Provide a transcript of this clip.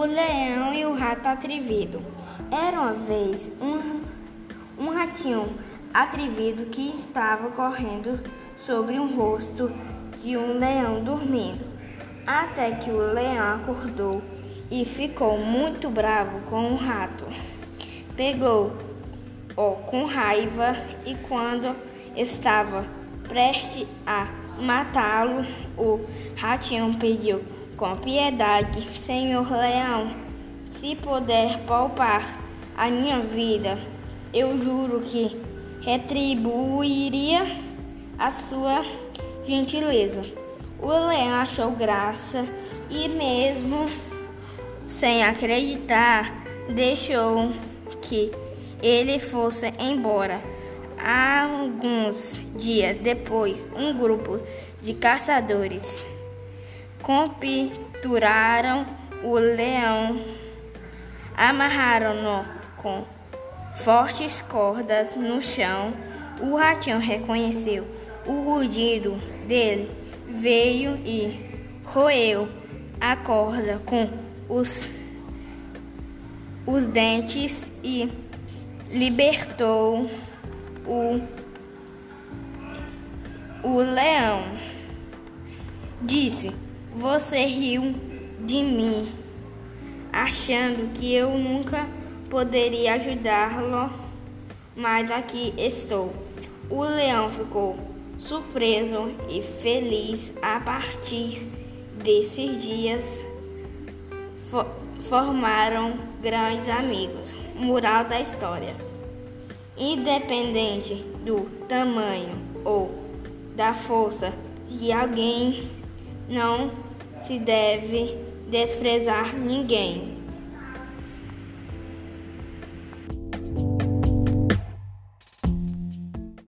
O leão e o rato atrevido. Era uma vez um, um ratinho atrevido que estava correndo sobre o rosto de um leão dormindo. Até que o leão acordou e ficou muito bravo com o rato. Pegou-o com raiva e quando estava prestes a matá-lo, o ratinho pediu com piedade, Senhor Leão, se puder poupar a minha vida, eu juro que retribuiria a sua gentileza. O leão achou graça e, mesmo sem acreditar, deixou que ele fosse embora. Alguns dias depois, um grupo de caçadores capturaram o leão, amarraram-no com fortes cordas no chão. O ratinho reconheceu o rugido dele, veio e roeu a corda com os, os dentes e libertou o, o leão. Disse: você riu de mim, achando que eu nunca poderia ajudá-lo, mas aqui estou. O leão ficou surpreso e feliz a partir desses dias. Formaram grandes amigos. Moral da história: independente do tamanho ou da força de alguém, não se deve desprezar ninguém.